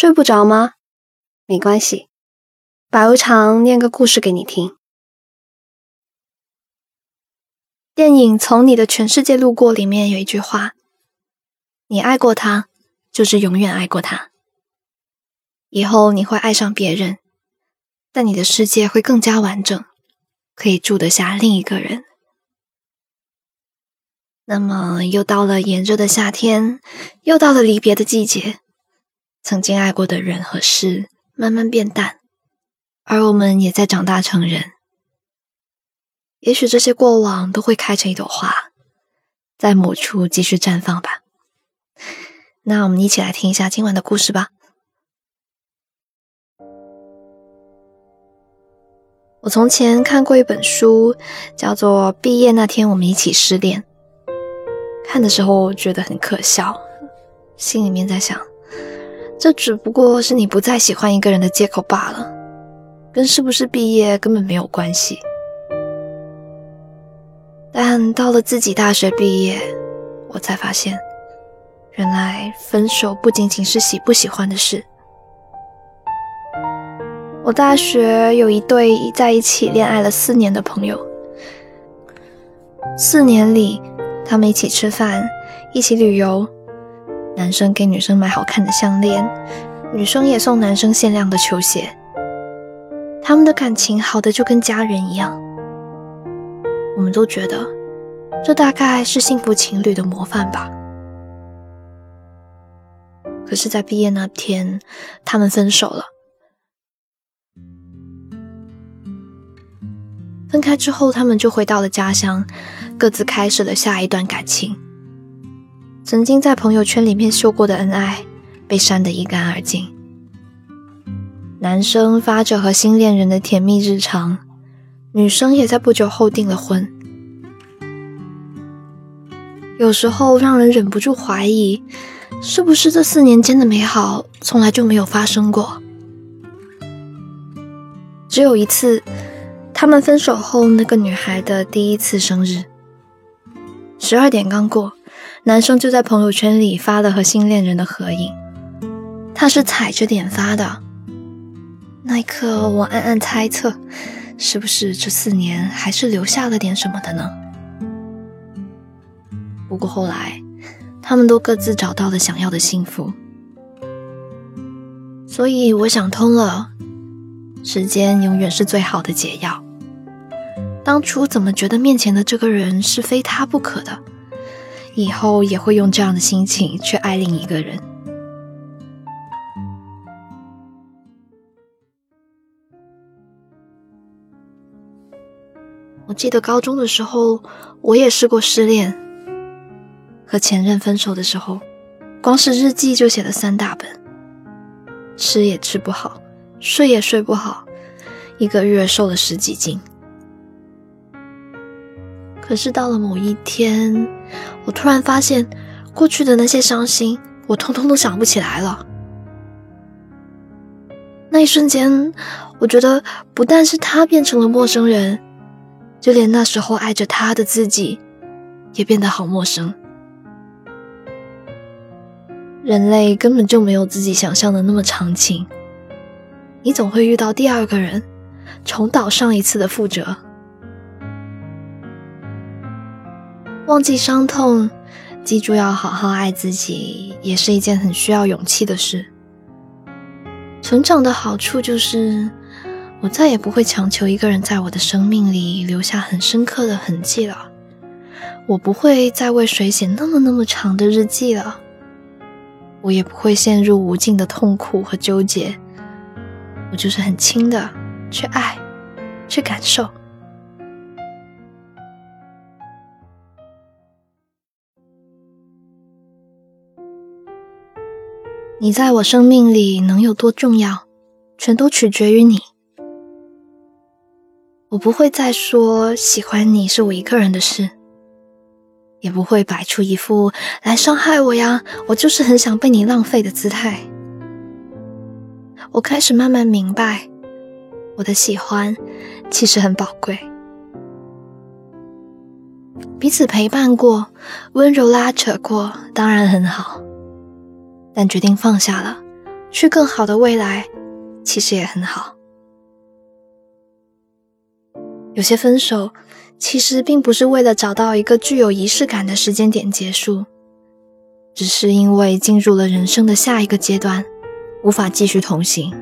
睡不着吗？没关系，白无常念个故事给你听。电影《从你的全世界路过》里面有一句话：“你爱过他，就是永远爱过他。以后你会爱上别人，但你的世界会更加完整，可以住得下另一个人。”那么，又到了炎热的夏天，又到了离别的季节。曾经爱过的人和事慢慢变淡，而我们也在长大成人。也许这些过往都会开成一朵花，在某处继续绽放吧。那我们一起来听一下今晚的故事吧。我从前看过一本书，叫做《毕业那天我们一起失恋》。看的时候觉得很可笑，心里面在想。这只不过是你不再喜欢一个人的借口罢了，跟是不是毕业根本没有关系。但到了自己大学毕业，我才发现，原来分手不仅仅是喜不喜欢的事。我大学有一对在一起恋爱了四年的朋友，四年里，他们一起吃饭，一起旅游。男生给女生买好看的项链，女生也送男生限量的球鞋。他们的感情好的就跟家人一样，我们都觉得这大概是幸福情侣的模范吧。可是，在毕业那天，他们分手了。分开之后，他们就回到了家乡，各自开始了下一段感情。曾经在朋友圈里面秀过的恩爱，被删得一干二净。男生发着和新恋人的甜蜜日常，女生也在不久后订了婚。有时候让人忍不住怀疑，是不是这四年间的美好从来就没有发生过？只有一次，他们分手后那个女孩的第一次生日，十二点刚过。男生就在朋友圈里发了和新恋人的合影，他是踩着点发的。那一刻，我暗暗猜测，是不是这四年还是留下了点什么的呢？不过后来，他们都各自找到了想要的幸福，所以我想通了，时间永远是最好的解药。当初怎么觉得面前的这个人是非他不可的？以后也会用这样的心情去爱另一个人。我记得高中的时候，我也试过失恋，和前任分手的时候，光是日记就写了三大本，吃也吃不好，睡也睡不好，一个月瘦了十几斤。可是到了某一天，我突然发现，过去的那些伤心，我通通都想不起来了。那一瞬间，我觉得不但是他变成了陌生人，就连那时候爱着他的自己，也变得好陌生。人类根本就没有自己想象的那么长情，你总会遇到第二个人，重蹈上一次的覆辙。忘记伤痛，记住要好好爱自己，也是一件很需要勇气的事。成长的好处就是，我再也不会强求一个人在我的生命里留下很深刻的痕迹了。我不会再为谁写那么那么长的日记了。我也不会陷入无尽的痛苦和纠结。我就是很轻的去爱，去感受。你在我生命里能有多重要，全都取决于你。我不会再说喜欢你是我一个人的事，也不会摆出一副来伤害我呀，我就是很想被你浪费的姿态。我开始慢慢明白，我的喜欢其实很宝贵。彼此陪伴过，温柔拉扯过，当然很好。但决定放下了，去更好的未来，其实也很好。有些分手，其实并不是为了找到一个具有仪式感的时间点结束，只是因为进入了人生的下一个阶段，无法继续同行。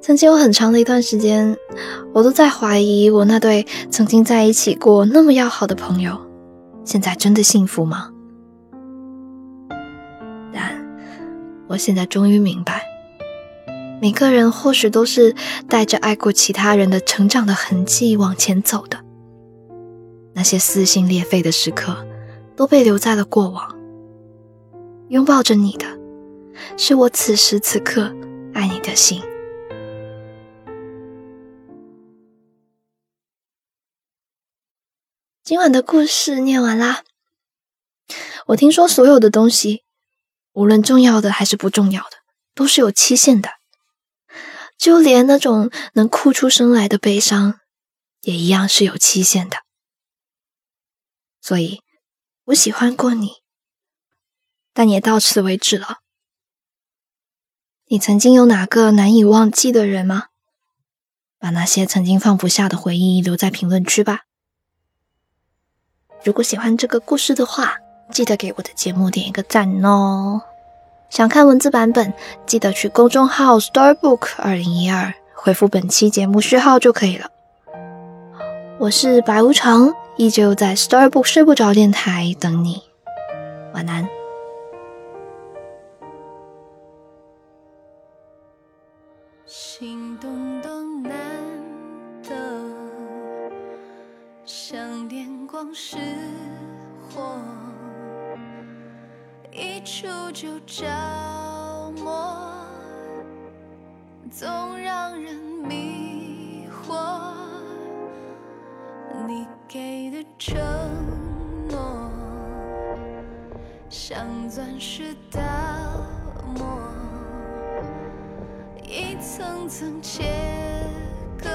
曾经有很长的一段时间，我都在怀疑我那对曾经在一起过那么要好的朋友，现在真的幸福吗？我现在终于明白，每个人或许都是带着爱过其他人的成长的痕迹往前走的。那些撕心裂肺的时刻，都被留在了过往。拥抱着你的，是我此时此刻爱你的心。今晚的故事念完啦。我听说所有的东西，无论重要的还是不重要的，都是有期限的。就连那种能哭出声来的悲伤，也一样是有期限的。所以，我喜欢过你，但也到此为止了。你曾经有哪个难以忘记的人吗？把那些曾经放不下的回忆留在评论区吧。如果喜欢这个故事的话，记得给我的节目点一个赞哦！想看文字版本，记得去公众号 Storybook 二零一二回复本期节目序号就可以了。我是白无常，依旧在 Storybook 睡不着电台等你，晚安。心动动难得，像电光石火，一触就着魔，总让人迷惑。你给的承诺，像钻石打磨，一层层切割。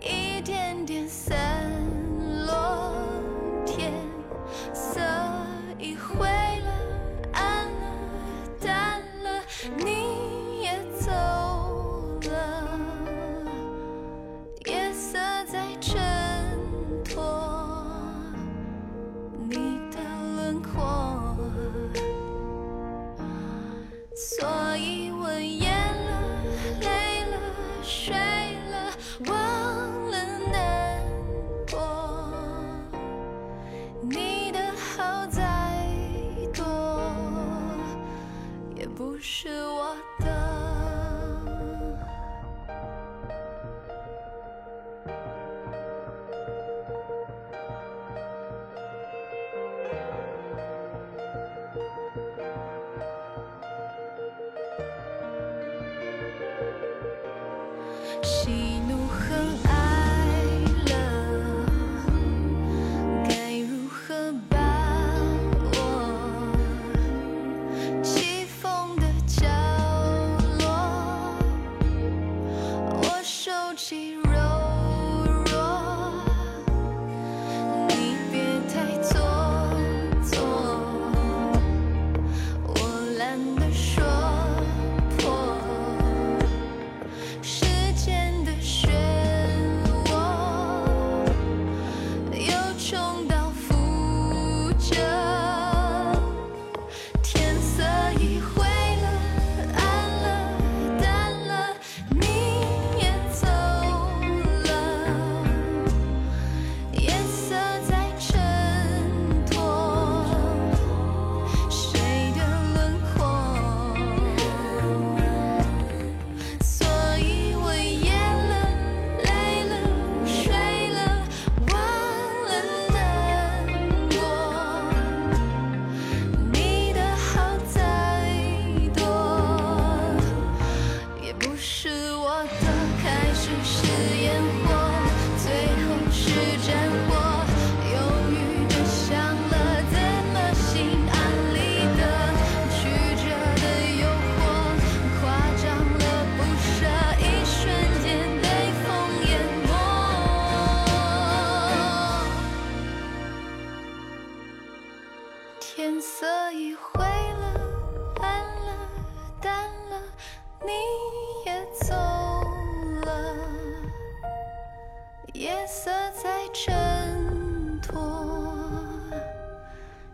一点点散所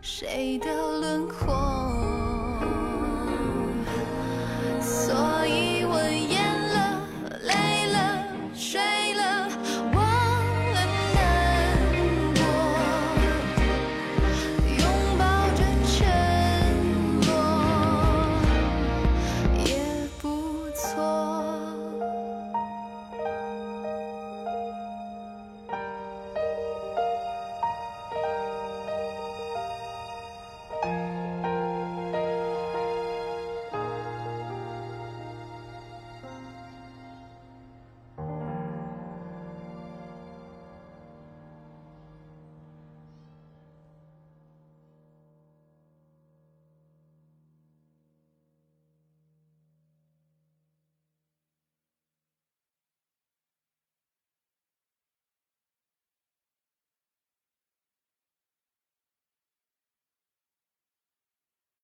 谁的轮廓？